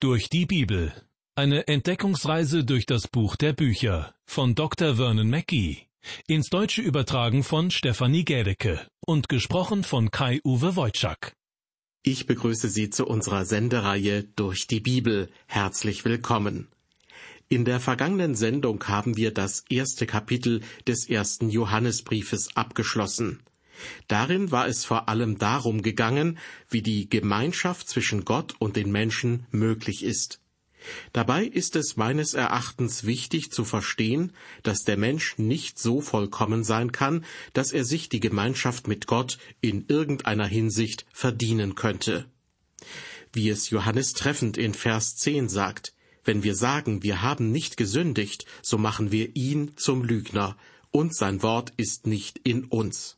Durch die Bibel. Eine Entdeckungsreise durch das Buch der Bücher von Dr. Vernon Mackey. Ins Deutsche übertragen von Stefanie Gädecke und gesprochen von Kai-Uwe Wojczak. Ich begrüße Sie zu unserer Sendereihe Durch die Bibel. Herzlich willkommen. In der vergangenen Sendung haben wir das erste Kapitel des ersten Johannesbriefes abgeschlossen. Darin war es vor allem darum gegangen, wie die Gemeinschaft zwischen Gott und den Menschen möglich ist. Dabei ist es meines Erachtens wichtig zu verstehen, dass der Mensch nicht so vollkommen sein kann, dass er sich die Gemeinschaft mit Gott in irgendeiner Hinsicht verdienen könnte. Wie es Johannes treffend in Vers 10 sagt, wenn wir sagen, wir haben nicht gesündigt, so machen wir ihn zum Lügner, und sein Wort ist nicht in uns.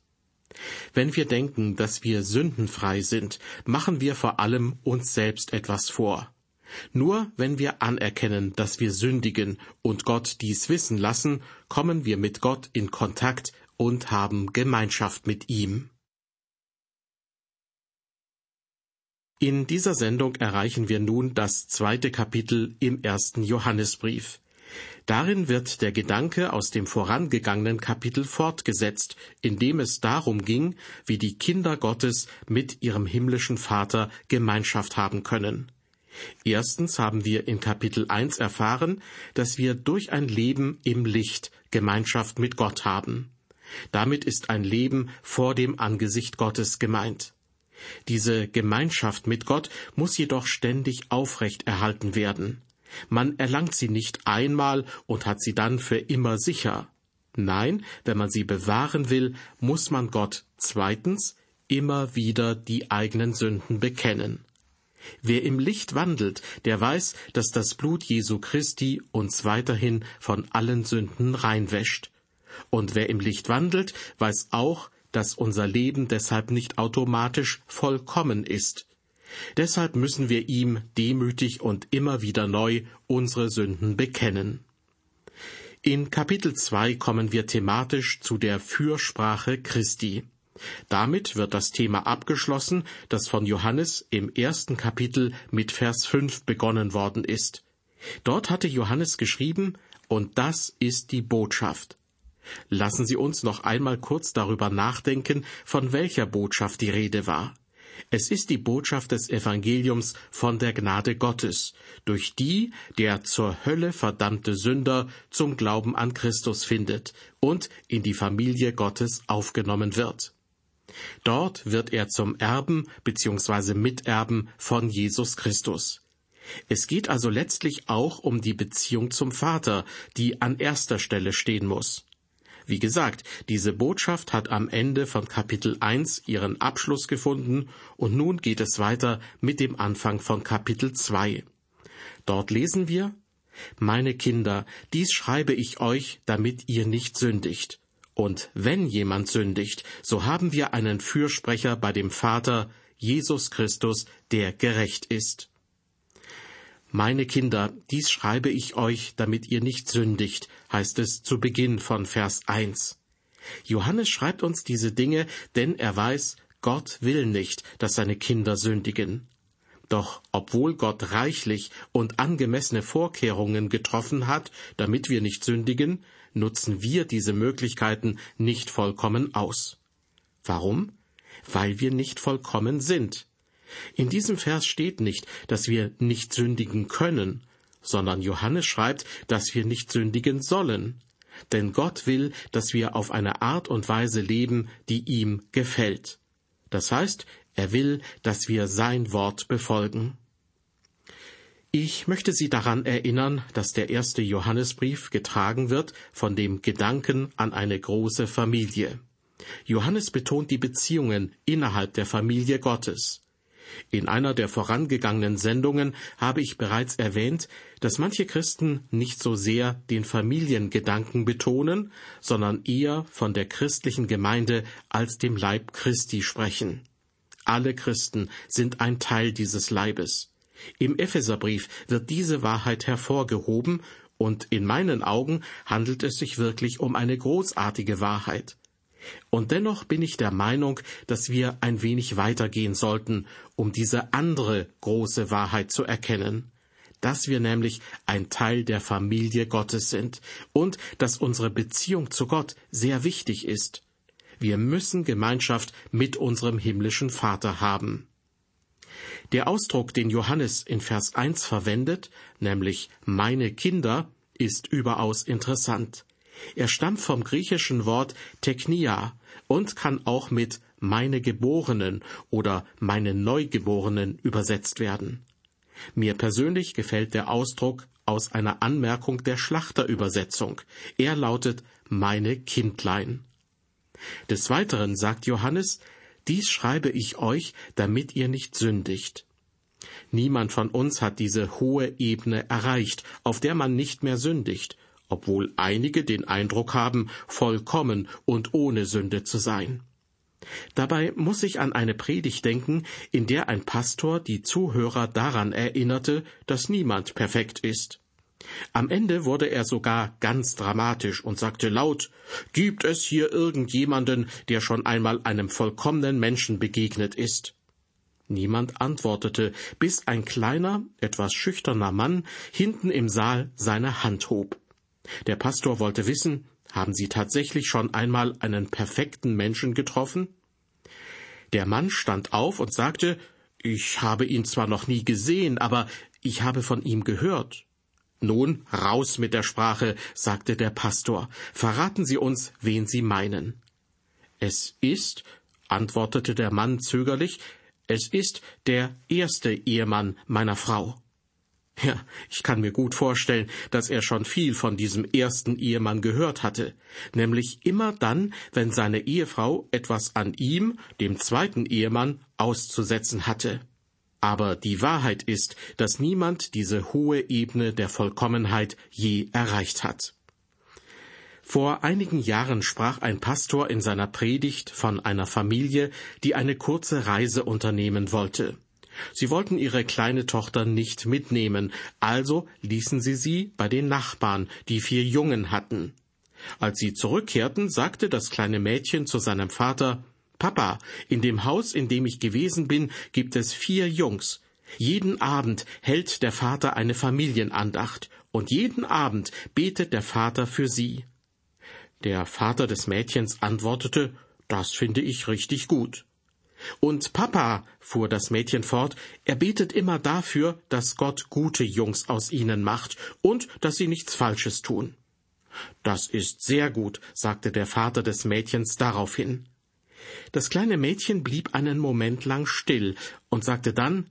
Wenn wir denken, dass wir sündenfrei sind, machen wir vor allem uns selbst etwas vor. Nur wenn wir anerkennen, dass wir sündigen und Gott dies wissen lassen, kommen wir mit Gott in Kontakt und haben Gemeinschaft mit ihm. In dieser Sendung erreichen wir nun das zweite Kapitel im ersten Johannesbrief. Darin wird der Gedanke aus dem vorangegangenen Kapitel fortgesetzt, in dem es darum ging, wie die Kinder Gottes mit ihrem himmlischen Vater Gemeinschaft haben können. Erstens haben wir in Kapitel 1 erfahren, dass wir durch ein Leben im Licht Gemeinschaft mit Gott haben. Damit ist ein Leben vor dem Angesicht Gottes gemeint. Diese Gemeinschaft mit Gott muss jedoch ständig aufrecht erhalten werden. Man erlangt sie nicht einmal und hat sie dann für immer sicher. Nein, wenn man sie bewahren will, muss man Gott zweitens immer wieder die eigenen Sünden bekennen. Wer im Licht wandelt, der weiß, dass das Blut Jesu Christi uns weiterhin von allen Sünden reinwäscht. Und wer im Licht wandelt, weiß auch, dass unser Leben deshalb nicht automatisch vollkommen ist. Deshalb müssen wir ihm demütig und immer wieder neu unsere Sünden bekennen. In Kapitel 2 kommen wir thematisch zu der Fürsprache Christi. Damit wird das Thema abgeschlossen, das von Johannes im ersten Kapitel mit Vers 5 begonnen worden ist. Dort hatte Johannes geschrieben, und das ist die Botschaft. Lassen Sie uns noch einmal kurz darüber nachdenken, von welcher Botschaft die Rede war. Es ist die Botschaft des Evangeliums von der Gnade Gottes, durch die der zur Hölle verdammte Sünder zum Glauben an Christus findet und in die Familie Gottes aufgenommen wird. Dort wird er zum Erben bzw. Miterben von Jesus Christus. Es geht also letztlich auch um die Beziehung zum Vater, die an erster Stelle stehen muss. Wie gesagt, diese Botschaft hat am Ende von Kapitel 1 ihren Abschluss gefunden und nun geht es weiter mit dem Anfang von Kapitel 2. Dort lesen wir, Meine Kinder, dies schreibe ich euch, damit ihr nicht sündigt. Und wenn jemand sündigt, so haben wir einen Fürsprecher bei dem Vater, Jesus Christus, der gerecht ist. Meine Kinder, dies schreibe ich euch, damit ihr nicht sündigt, heißt es zu Beginn von Vers 1. Johannes schreibt uns diese Dinge, denn er weiß, Gott will nicht, dass seine Kinder sündigen. Doch obwohl Gott reichlich und angemessene Vorkehrungen getroffen hat, damit wir nicht sündigen, nutzen wir diese Möglichkeiten nicht vollkommen aus. Warum? Weil wir nicht vollkommen sind. In diesem Vers steht nicht, dass wir nicht sündigen können, sondern Johannes schreibt, dass wir nicht sündigen sollen. Denn Gott will, dass wir auf eine Art und Weise leben, die ihm gefällt. Das heißt, er will, dass wir sein Wort befolgen. Ich möchte Sie daran erinnern, dass der erste Johannesbrief getragen wird von dem Gedanken an eine große Familie. Johannes betont die Beziehungen innerhalb der Familie Gottes. In einer der vorangegangenen Sendungen habe ich bereits erwähnt, dass manche Christen nicht so sehr den Familiengedanken betonen, sondern eher von der christlichen Gemeinde als dem Leib Christi sprechen. Alle Christen sind ein Teil dieses Leibes. Im Epheserbrief wird diese Wahrheit hervorgehoben, und in meinen Augen handelt es sich wirklich um eine großartige Wahrheit. Und dennoch bin ich der Meinung, dass wir ein wenig weitergehen sollten, um diese andere große Wahrheit zu erkennen. dass wir nämlich ein Teil der Familie Gottes sind und dass unsere Beziehung zu Gott sehr wichtig ist. Wir müssen Gemeinschaft mit unserem himmlischen Vater haben. Der Ausdruck, den Johannes in Vers 1 verwendet, nämlich meine Kinder, ist überaus interessant. Er stammt vom griechischen Wort Teknia und kann auch mit meine Geborenen oder meine Neugeborenen übersetzt werden. Mir persönlich gefällt der Ausdruck aus einer Anmerkung der Schlachterübersetzung. Er lautet meine Kindlein. Des Weiteren sagt Johannes, dies schreibe ich euch, damit ihr nicht sündigt. Niemand von uns hat diese hohe Ebene erreicht, auf der man nicht mehr sündigt, obwohl einige den Eindruck haben, vollkommen und ohne Sünde zu sein. Dabei muss ich an eine Predigt denken, in der ein Pastor die Zuhörer daran erinnerte, dass niemand perfekt ist. Am Ende wurde er sogar ganz dramatisch und sagte laut Gibt es hier irgendjemanden, der schon einmal einem vollkommenen Menschen begegnet ist? Niemand antwortete, bis ein kleiner, etwas schüchterner Mann hinten im Saal seine Hand hob. Der Pastor wollte wissen, haben Sie tatsächlich schon einmal einen perfekten Menschen getroffen? Der Mann stand auf und sagte, ich habe ihn zwar noch nie gesehen, aber ich habe von ihm gehört. Nun, raus mit der Sprache, sagte der Pastor. Verraten Sie uns, wen Sie meinen. Es ist, antwortete der Mann zögerlich, es ist der erste Ehemann meiner Frau. Ja, ich kann mir gut vorstellen, dass er schon viel von diesem ersten Ehemann gehört hatte, nämlich immer dann, wenn seine Ehefrau etwas an ihm, dem zweiten Ehemann, auszusetzen hatte. Aber die Wahrheit ist, dass niemand diese hohe Ebene der Vollkommenheit je erreicht hat. Vor einigen Jahren sprach ein Pastor in seiner Predigt von einer Familie, die eine kurze Reise unternehmen wollte. Sie wollten ihre kleine Tochter nicht mitnehmen, also ließen sie sie bei den Nachbarn, die vier Jungen hatten. Als sie zurückkehrten, sagte das kleine Mädchen zu seinem Vater Papa, in dem Haus, in dem ich gewesen bin, gibt es vier Jungs. Jeden Abend hält der Vater eine Familienandacht, und jeden Abend betet der Vater für sie. Der Vater des Mädchens antwortete Das finde ich richtig gut. Und Papa, fuhr das Mädchen fort, er betet immer dafür, dass Gott gute Jungs aus ihnen macht und dass sie nichts Falsches tun. Das ist sehr gut, sagte der Vater des Mädchens daraufhin. Das kleine Mädchen blieb einen Moment lang still und sagte dann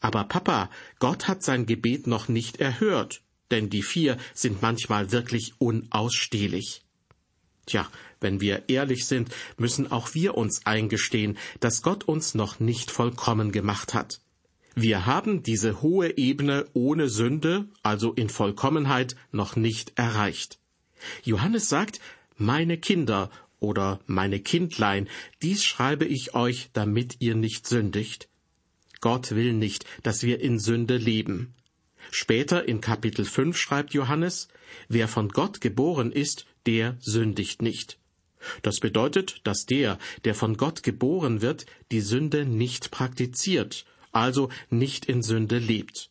Aber Papa, Gott hat sein Gebet noch nicht erhört, denn die vier sind manchmal wirklich unausstehlich. Tja, wenn wir ehrlich sind, müssen auch wir uns eingestehen, dass Gott uns noch nicht vollkommen gemacht hat. Wir haben diese hohe Ebene ohne Sünde, also in Vollkommenheit, noch nicht erreicht. Johannes sagt, meine Kinder oder meine Kindlein, dies schreibe ich euch, damit ihr nicht sündigt. Gott will nicht, dass wir in Sünde leben. Später in Kapitel 5 schreibt Johannes, wer von Gott geboren ist, der sündigt nicht. Das bedeutet, dass der, der von Gott geboren wird, die Sünde nicht praktiziert, also nicht in Sünde lebt.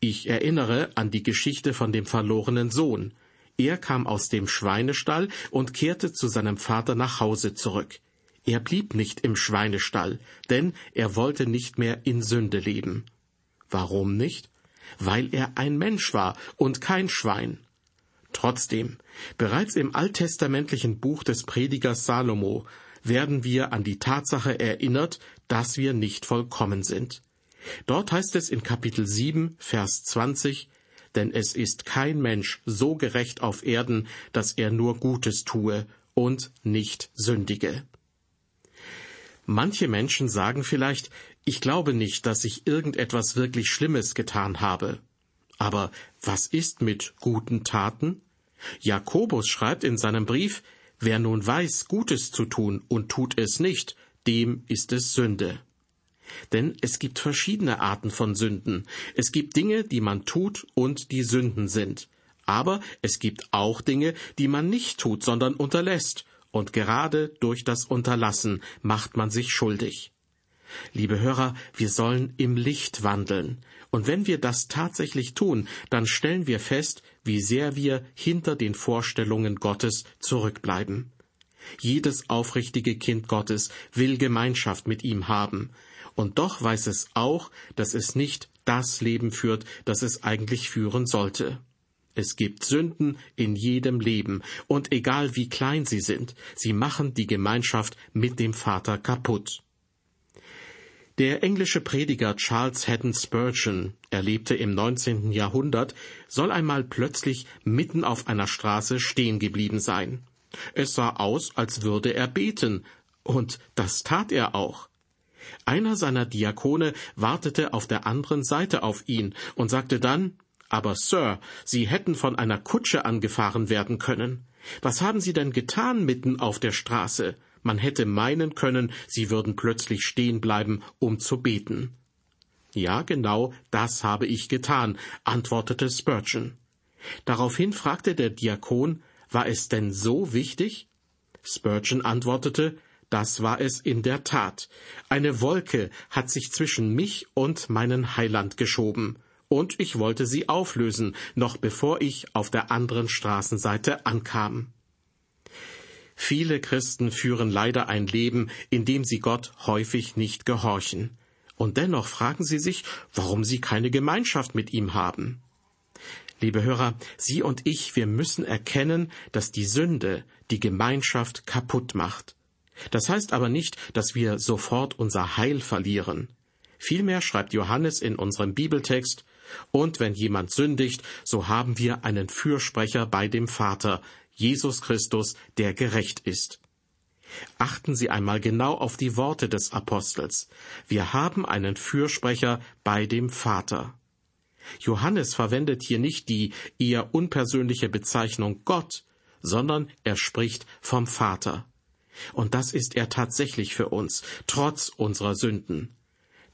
Ich erinnere an die Geschichte von dem verlorenen Sohn. Er kam aus dem Schweinestall und kehrte zu seinem Vater nach Hause zurück. Er blieb nicht im Schweinestall, denn er wollte nicht mehr in Sünde leben. Warum nicht? Weil er ein Mensch war und kein Schwein. Trotzdem, bereits im alttestamentlichen Buch des Predigers Salomo werden wir an die Tatsache erinnert, dass wir nicht vollkommen sind. Dort heißt es in Kapitel 7, Vers 20, denn es ist kein Mensch so gerecht auf Erden, dass er nur Gutes tue und nicht sündige. Manche Menschen sagen vielleicht, ich glaube nicht, dass ich irgendetwas wirklich Schlimmes getan habe. Aber was ist mit guten Taten? Jakobus schreibt in seinem Brief, wer nun weiß, Gutes zu tun und tut es nicht, dem ist es Sünde. Denn es gibt verschiedene Arten von Sünden. Es gibt Dinge, die man tut und die Sünden sind. Aber es gibt auch Dinge, die man nicht tut, sondern unterlässt. Und gerade durch das Unterlassen macht man sich schuldig. Liebe Hörer, wir sollen im Licht wandeln. Und wenn wir das tatsächlich tun, dann stellen wir fest, wie sehr wir hinter den Vorstellungen Gottes zurückbleiben. Jedes aufrichtige Kind Gottes will Gemeinschaft mit ihm haben, und doch weiß es auch, dass es nicht das Leben führt, das es eigentlich führen sollte. Es gibt Sünden in jedem Leben, und egal wie klein sie sind, sie machen die Gemeinschaft mit dem Vater kaputt. Der englische Prediger Charles Haddon Spurgeon, er lebte im 19. Jahrhundert, soll einmal plötzlich mitten auf einer Straße stehen geblieben sein. Es sah aus, als würde er beten, und das tat er auch. Einer seiner Diakone wartete auf der anderen Seite auf ihn und sagte dann Aber Sir, Sie hätten von einer Kutsche angefahren werden können. Was haben Sie denn getan mitten auf der Straße? Man hätte meinen können, sie würden plötzlich stehen bleiben, um zu beten. Ja, genau das habe ich getan, antwortete Spurgeon. Daraufhin fragte der Diakon, war es denn so wichtig? Spurgeon antwortete, das war es in der Tat. Eine Wolke hat sich zwischen mich und meinen Heiland geschoben, und ich wollte sie auflösen, noch bevor ich auf der anderen Straßenseite ankam. Viele Christen führen leider ein Leben, in dem sie Gott häufig nicht gehorchen. Und dennoch fragen sie sich, warum sie keine Gemeinschaft mit ihm haben. Liebe Hörer, Sie und ich, wir müssen erkennen, dass die Sünde die Gemeinschaft kaputt macht. Das heißt aber nicht, dass wir sofort unser Heil verlieren. Vielmehr schreibt Johannes in unserem Bibeltext, und wenn jemand sündigt, so haben wir einen Fürsprecher bei dem Vater, Jesus Christus, der gerecht ist. Achten Sie einmal genau auf die Worte des Apostels. Wir haben einen Fürsprecher bei dem Vater. Johannes verwendet hier nicht die eher unpersönliche Bezeichnung Gott, sondern er spricht vom Vater. Und das ist er tatsächlich für uns, trotz unserer Sünden.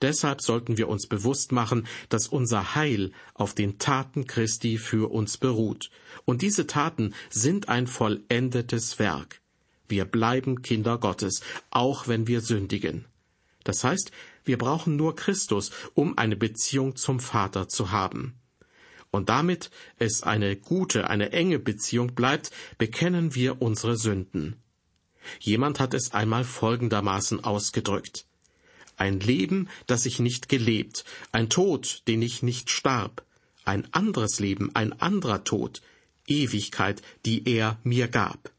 Deshalb sollten wir uns bewusst machen, dass unser Heil auf den Taten Christi für uns beruht. Und diese Taten sind ein vollendetes Werk. Wir bleiben Kinder Gottes, auch wenn wir sündigen. Das heißt, wir brauchen nur Christus, um eine Beziehung zum Vater zu haben. Und damit es eine gute, eine enge Beziehung bleibt, bekennen wir unsere Sünden. Jemand hat es einmal folgendermaßen ausgedrückt. Ein Leben, das ich nicht gelebt, ein Tod, den ich nicht starb, ein anderes Leben, ein anderer Tod, Ewigkeit, die er mir gab.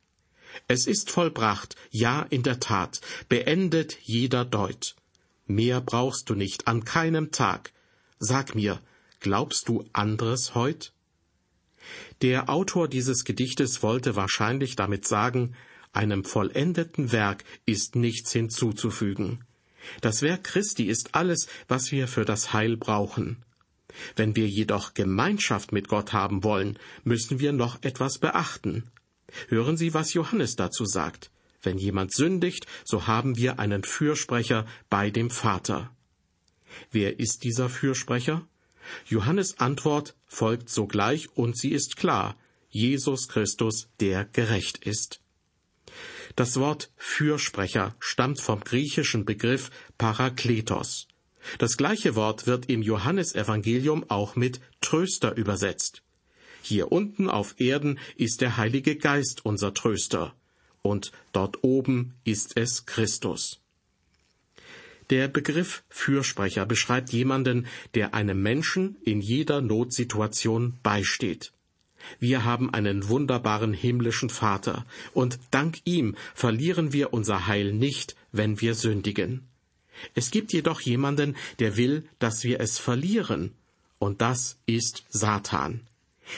Es ist vollbracht, ja in der Tat, beendet jeder Deut. Mehr brauchst du nicht an keinem Tag. Sag mir, glaubst du anderes heut? Der Autor dieses Gedichtes wollte wahrscheinlich damit sagen, einem vollendeten Werk ist nichts hinzuzufügen. Das Werk Christi ist alles, was wir für das Heil brauchen. Wenn wir jedoch Gemeinschaft mit Gott haben wollen, müssen wir noch etwas beachten. Hören Sie, was Johannes dazu sagt. Wenn jemand sündigt, so haben wir einen Fürsprecher bei dem Vater. Wer ist dieser Fürsprecher? Johannes Antwort folgt sogleich und sie ist klar. Jesus Christus, der gerecht ist. Das Wort Fürsprecher stammt vom griechischen Begriff Parakletos. Das gleiche Wort wird im Johannesevangelium auch mit Tröster übersetzt. Hier unten auf Erden ist der Heilige Geist unser Tröster, und dort oben ist es Christus. Der Begriff Fürsprecher beschreibt jemanden, der einem Menschen in jeder Notsituation beisteht. Wir haben einen wunderbaren himmlischen Vater, und dank ihm verlieren wir unser Heil nicht, wenn wir sündigen. Es gibt jedoch jemanden, der will, dass wir es verlieren, und das ist Satan.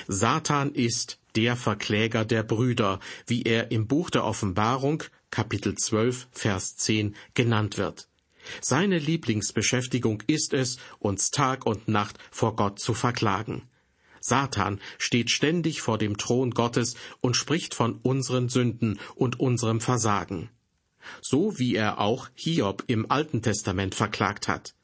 Satan ist der Verkläger der Brüder, wie er im Buch der Offenbarung, Kapitel 12, Vers 10 genannt wird. Seine Lieblingsbeschäftigung ist es, uns Tag und Nacht vor Gott zu verklagen. Satan steht ständig vor dem Thron Gottes und spricht von unseren Sünden und unserem Versagen. So wie er auch Hiob im Alten Testament verklagt hat.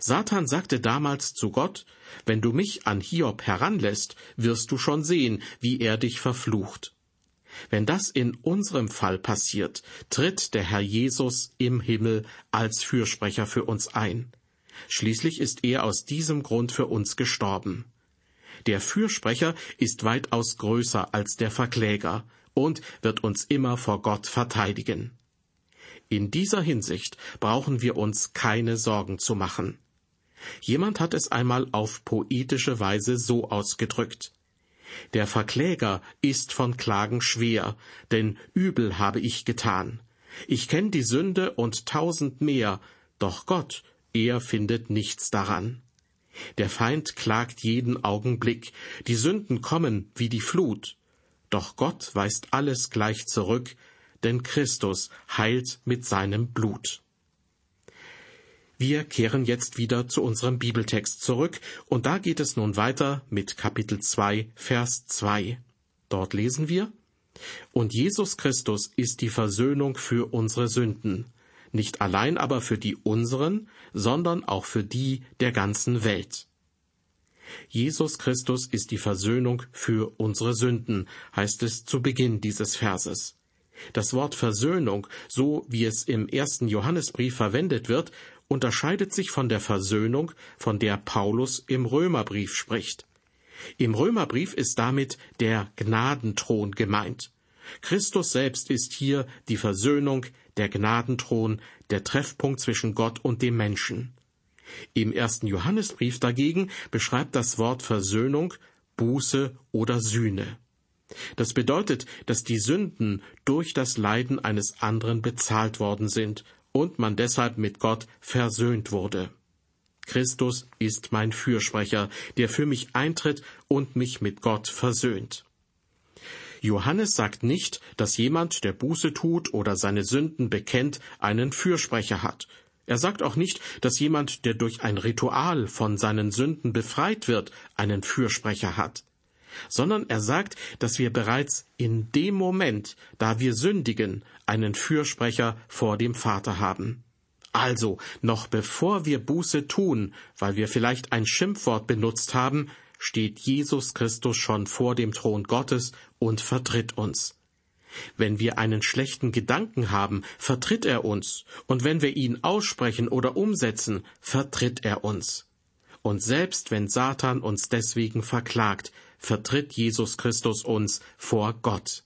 Satan sagte damals zu Gott, wenn du mich an Hiob heranlässt, wirst du schon sehen, wie er dich verflucht. Wenn das in unserem Fall passiert, tritt der Herr Jesus im Himmel als Fürsprecher für uns ein. Schließlich ist er aus diesem Grund für uns gestorben. Der Fürsprecher ist weitaus größer als der Verkläger und wird uns immer vor Gott verteidigen. In dieser Hinsicht brauchen wir uns keine Sorgen zu machen. Jemand hat es einmal auf poetische Weise so ausgedrückt. Der Verkläger ist von Klagen schwer, denn übel habe ich getan. Ich kenn die Sünde und tausend mehr, doch Gott, er findet nichts daran. Der Feind klagt jeden Augenblick, die Sünden kommen wie die Flut. Doch Gott weist alles gleich zurück, denn Christus heilt mit seinem Blut. Wir kehren jetzt wieder zu unserem Bibeltext zurück, und da geht es nun weiter mit Kapitel 2, Vers 2. Dort lesen wir, Und Jesus Christus ist die Versöhnung für unsere Sünden, nicht allein aber für die unseren, sondern auch für die der ganzen Welt. Jesus Christus ist die Versöhnung für unsere Sünden, heißt es zu Beginn dieses Verses. Das Wort Versöhnung, so wie es im ersten Johannesbrief verwendet wird, unterscheidet sich von der Versöhnung, von der Paulus im Römerbrief spricht. Im Römerbrief ist damit der Gnadenthron gemeint. Christus selbst ist hier die Versöhnung, der Gnadenthron, der Treffpunkt zwischen Gott und dem Menschen. Im ersten Johannesbrief dagegen beschreibt das Wort Versöhnung Buße oder Sühne. Das bedeutet, dass die Sünden durch das Leiden eines anderen bezahlt worden sind und man deshalb mit Gott versöhnt wurde. Christus ist mein Fürsprecher, der für mich eintritt und mich mit Gott versöhnt. Johannes sagt nicht, dass jemand, der Buße tut oder seine Sünden bekennt, einen Fürsprecher hat. Er sagt auch nicht, dass jemand, der durch ein Ritual von seinen Sünden befreit wird, einen Fürsprecher hat sondern er sagt, dass wir bereits in dem Moment, da wir sündigen, einen Fürsprecher vor dem Vater haben. Also, noch bevor wir Buße tun, weil wir vielleicht ein Schimpfwort benutzt haben, steht Jesus Christus schon vor dem Thron Gottes und vertritt uns. Wenn wir einen schlechten Gedanken haben, vertritt er uns, und wenn wir ihn aussprechen oder umsetzen, vertritt er uns. Und selbst wenn Satan uns deswegen verklagt, vertritt Jesus Christus uns vor Gott.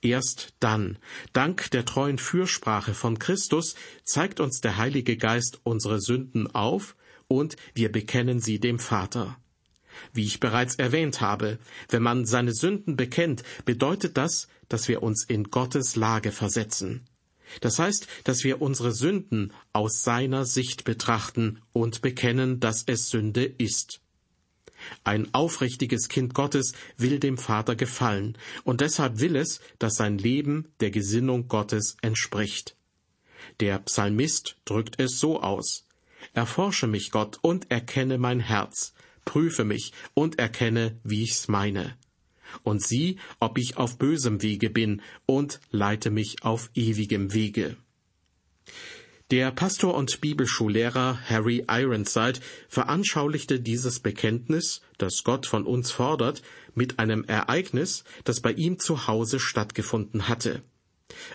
Erst dann, dank der treuen Fürsprache von Christus, zeigt uns der Heilige Geist unsere Sünden auf und wir bekennen sie dem Vater. Wie ich bereits erwähnt habe, wenn man seine Sünden bekennt, bedeutet das, dass wir uns in Gottes Lage versetzen. Das heißt, dass wir unsere Sünden aus seiner Sicht betrachten und bekennen, dass es Sünde ist. Ein aufrichtiges Kind Gottes will dem Vater gefallen, und deshalb will es, dass sein Leben der Gesinnung Gottes entspricht. Der Psalmist drückt es so aus Erforsche mich, Gott, und erkenne mein Herz, prüfe mich und erkenne, wie ich's meine. Und sieh, ob ich auf bösem Wege bin, und leite mich auf ewigem Wege. Der Pastor und Bibelschullehrer Harry Ironside veranschaulichte dieses Bekenntnis, das Gott von uns fordert, mit einem Ereignis, das bei ihm zu Hause stattgefunden hatte.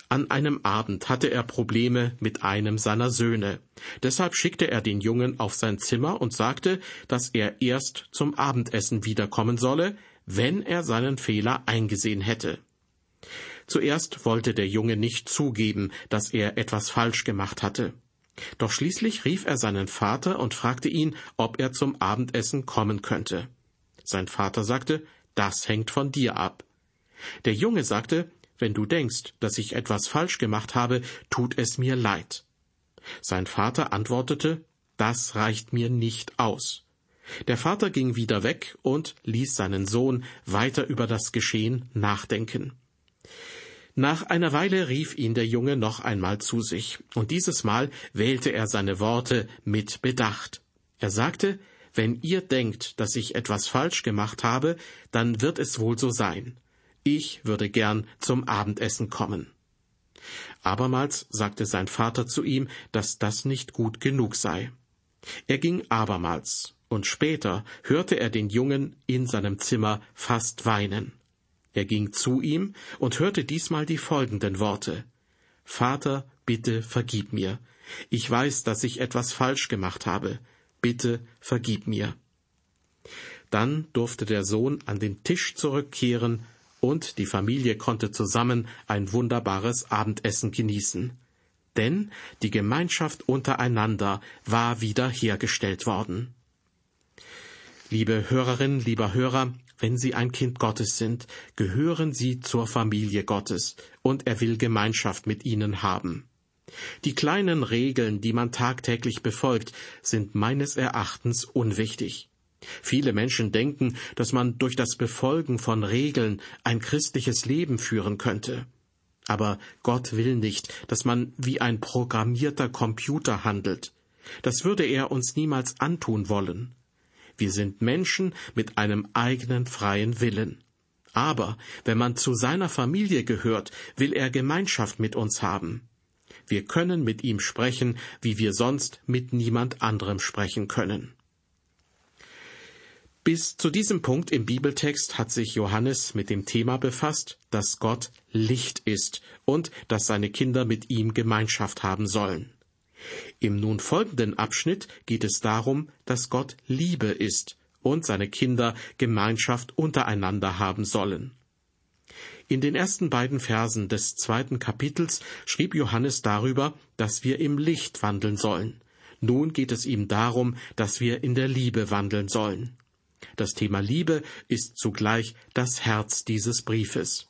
An einem Abend hatte er Probleme mit einem seiner Söhne. Deshalb schickte er den Jungen auf sein Zimmer und sagte, dass er erst zum Abendessen wiederkommen solle, wenn er seinen Fehler eingesehen hätte. Zuerst wollte der Junge nicht zugeben, dass er etwas falsch gemacht hatte. Doch schließlich rief er seinen Vater und fragte ihn, ob er zum Abendessen kommen könnte. Sein Vater sagte, das hängt von dir ab. Der Junge sagte, wenn du denkst, dass ich etwas falsch gemacht habe, tut es mir leid. Sein Vater antwortete, das reicht mir nicht aus. Der Vater ging wieder weg und ließ seinen Sohn weiter über das Geschehen nachdenken. Nach einer Weile rief ihn der Junge noch einmal zu sich, und dieses Mal wählte er seine Worte mit Bedacht. Er sagte, wenn ihr denkt, dass ich etwas falsch gemacht habe, dann wird es wohl so sein. Ich würde gern zum Abendessen kommen. Abermals sagte sein Vater zu ihm, dass das nicht gut genug sei. Er ging abermals, und später hörte er den Jungen in seinem Zimmer fast weinen. Er ging zu ihm und hörte diesmal die folgenden Worte Vater, bitte vergib mir, Ich weiß, dass ich etwas falsch gemacht habe. Bitte vergib mir. Dann durfte der Sohn an den Tisch zurückkehren und die Familie konnte zusammen ein wunderbares Abendessen genießen. Denn die Gemeinschaft untereinander war wiederhergestellt worden. Liebe Hörerinnen, lieber Hörer, wenn Sie ein Kind Gottes sind, gehören Sie zur Familie Gottes, und er will Gemeinschaft mit Ihnen haben. Die kleinen Regeln, die man tagtäglich befolgt, sind meines Erachtens unwichtig. Viele Menschen denken, dass man durch das Befolgen von Regeln ein christliches Leben führen könnte. Aber Gott will nicht, dass man wie ein programmierter Computer handelt. Das würde er uns niemals antun wollen. Wir sind Menschen mit einem eigenen freien Willen. Aber wenn man zu seiner Familie gehört, will er Gemeinschaft mit uns haben. Wir können mit ihm sprechen, wie wir sonst mit niemand anderem sprechen können. Bis zu diesem Punkt im Bibeltext hat sich Johannes mit dem Thema befasst, dass Gott Licht ist und dass seine Kinder mit ihm Gemeinschaft haben sollen. Im nun folgenden Abschnitt geht es darum, dass Gott Liebe ist und seine Kinder Gemeinschaft untereinander haben sollen. In den ersten beiden Versen des zweiten Kapitels schrieb Johannes darüber, dass wir im Licht wandeln sollen. Nun geht es ihm darum, dass wir in der Liebe wandeln sollen. Das Thema Liebe ist zugleich das Herz dieses Briefes.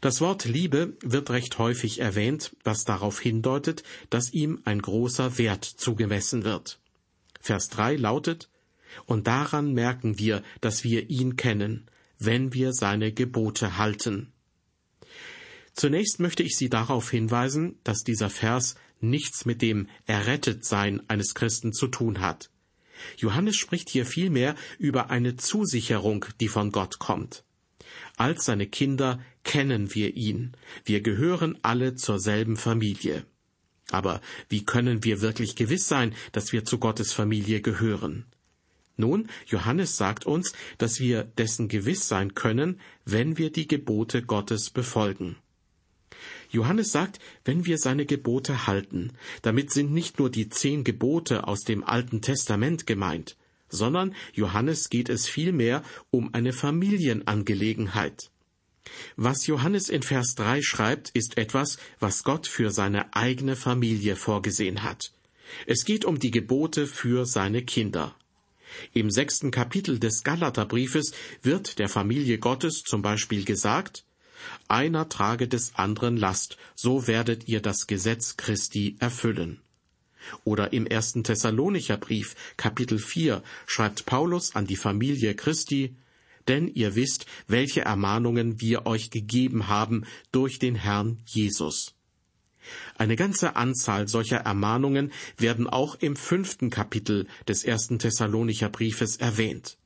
Das Wort Liebe wird recht häufig erwähnt, was darauf hindeutet, dass ihm ein großer Wert zugemessen wird. Vers 3 lautet, Und daran merken wir, dass wir ihn kennen, wenn wir seine Gebote halten. Zunächst möchte ich Sie darauf hinweisen, dass dieser Vers nichts mit dem Errettetsein eines Christen zu tun hat. Johannes spricht hier vielmehr über eine Zusicherung, die von Gott kommt. Als seine Kinder kennen wir ihn. Wir gehören alle zur selben Familie. Aber wie können wir wirklich gewiss sein, dass wir zu Gottes Familie gehören? Nun, Johannes sagt uns, dass wir dessen gewiss sein können, wenn wir die Gebote Gottes befolgen. Johannes sagt, wenn wir seine Gebote halten, damit sind nicht nur die zehn Gebote aus dem Alten Testament gemeint, sondern Johannes geht es vielmehr um eine Familienangelegenheit. Was Johannes in Vers 3 schreibt, ist etwas, was Gott für seine eigene Familie vorgesehen hat. Es geht um die Gebote für seine Kinder. Im sechsten Kapitel des Galaterbriefes wird der Familie Gottes zum Beispiel gesagt, einer trage des anderen Last, so werdet ihr das Gesetz Christi erfüllen. Oder im ersten Thessalonicher Brief, Kapitel 4, schreibt Paulus an die Familie Christi, denn ihr wisst, welche Ermahnungen wir euch gegeben haben durch den Herrn Jesus. Eine ganze Anzahl solcher Ermahnungen werden auch im fünften Kapitel des ersten Thessalonicher Briefes erwähnt.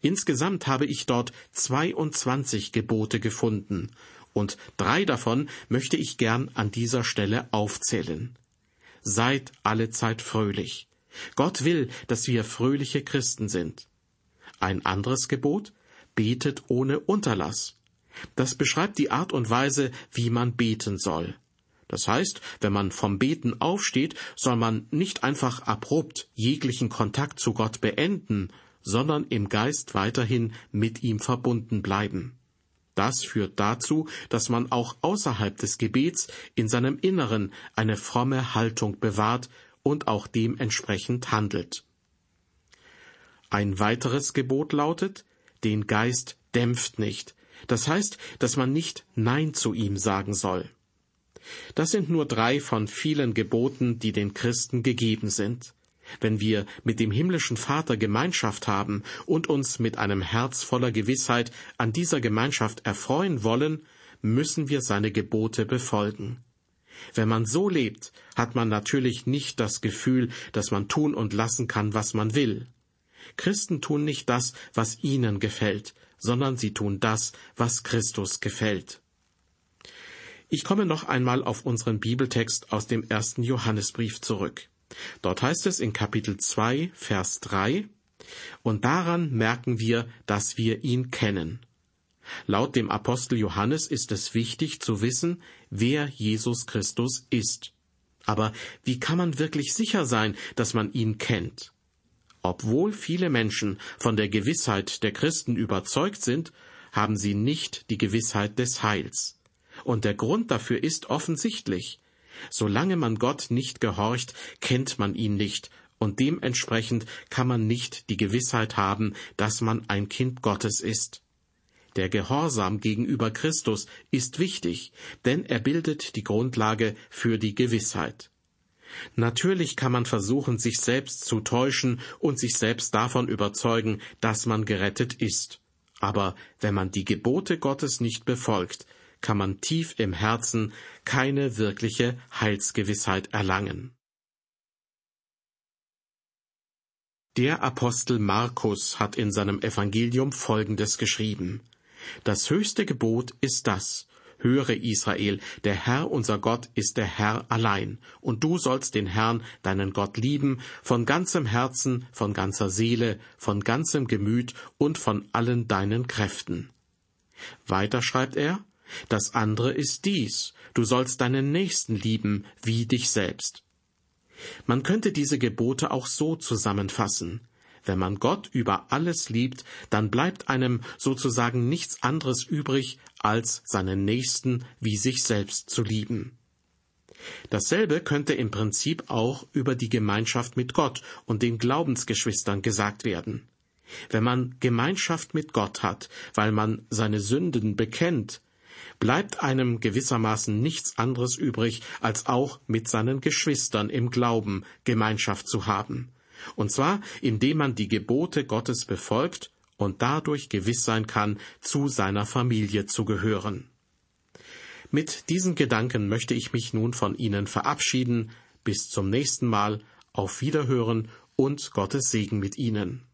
Insgesamt habe ich dort 22 Gebote gefunden, und drei davon möchte ich gern an dieser Stelle aufzählen. Seid alle Zeit fröhlich. Gott will, dass wir fröhliche Christen sind. Ein anderes Gebot? Betet ohne Unterlass. Das beschreibt die Art und Weise, wie man beten soll. Das heißt, wenn man vom Beten aufsteht, soll man nicht einfach abrupt jeglichen Kontakt zu Gott beenden, sondern im Geist weiterhin mit ihm verbunden bleiben. Das führt dazu, dass man auch außerhalb des Gebets in seinem Inneren eine fromme Haltung bewahrt und auch dementsprechend handelt. Ein weiteres Gebot lautet, den Geist dämpft nicht. Das heißt, dass man nicht Nein zu ihm sagen soll. Das sind nur drei von vielen Geboten, die den Christen gegeben sind. Wenn wir mit dem himmlischen Vater Gemeinschaft haben und uns mit einem Herz voller Gewissheit an dieser Gemeinschaft erfreuen wollen, müssen wir seine Gebote befolgen. Wenn man so lebt, hat man natürlich nicht das Gefühl, dass man tun und lassen kann, was man will. Christen tun nicht das, was ihnen gefällt, sondern sie tun das, was Christus gefällt. Ich komme noch einmal auf unseren Bibeltext aus dem ersten Johannesbrief zurück. Dort heißt es in Kapitel 2, Vers 3, und daran merken wir, dass wir ihn kennen. Laut dem Apostel Johannes ist es wichtig zu wissen, wer Jesus Christus ist. Aber wie kann man wirklich sicher sein, dass man ihn kennt? Obwohl viele Menschen von der Gewissheit der Christen überzeugt sind, haben sie nicht die Gewissheit des Heils. Und der Grund dafür ist offensichtlich. Solange man Gott nicht gehorcht, kennt man ihn nicht, und dementsprechend kann man nicht die Gewissheit haben, dass man ein Kind Gottes ist. Der Gehorsam gegenüber Christus ist wichtig, denn er bildet die Grundlage für die Gewissheit. Natürlich kann man versuchen, sich selbst zu täuschen und sich selbst davon überzeugen, dass man gerettet ist. Aber wenn man die Gebote Gottes nicht befolgt, kann man tief im Herzen keine wirkliche Heilsgewissheit erlangen. Der Apostel Markus hat in seinem Evangelium Folgendes geschrieben. Das höchste Gebot ist das, Höre Israel, der Herr unser Gott ist der Herr allein, und du sollst den Herrn, deinen Gott lieben, von ganzem Herzen, von ganzer Seele, von ganzem Gemüt und von allen deinen Kräften. Weiter schreibt er, das andere ist dies, du sollst deinen Nächsten lieben wie dich selbst. Man könnte diese Gebote auch so zusammenfassen. Wenn man Gott über alles liebt, dann bleibt einem sozusagen nichts anderes übrig, als seinen Nächsten wie sich selbst zu lieben. Dasselbe könnte im Prinzip auch über die Gemeinschaft mit Gott und den Glaubensgeschwistern gesagt werden. Wenn man Gemeinschaft mit Gott hat, weil man seine Sünden bekennt, bleibt einem gewissermaßen nichts anderes übrig, als auch mit seinen Geschwistern im Glauben Gemeinschaft zu haben. Und zwar, indem man die Gebote Gottes befolgt und dadurch gewiss sein kann, zu seiner Familie zu gehören. Mit diesen Gedanken möchte ich mich nun von Ihnen verabschieden. Bis zum nächsten Mal. Auf Wiederhören und Gottes Segen mit Ihnen.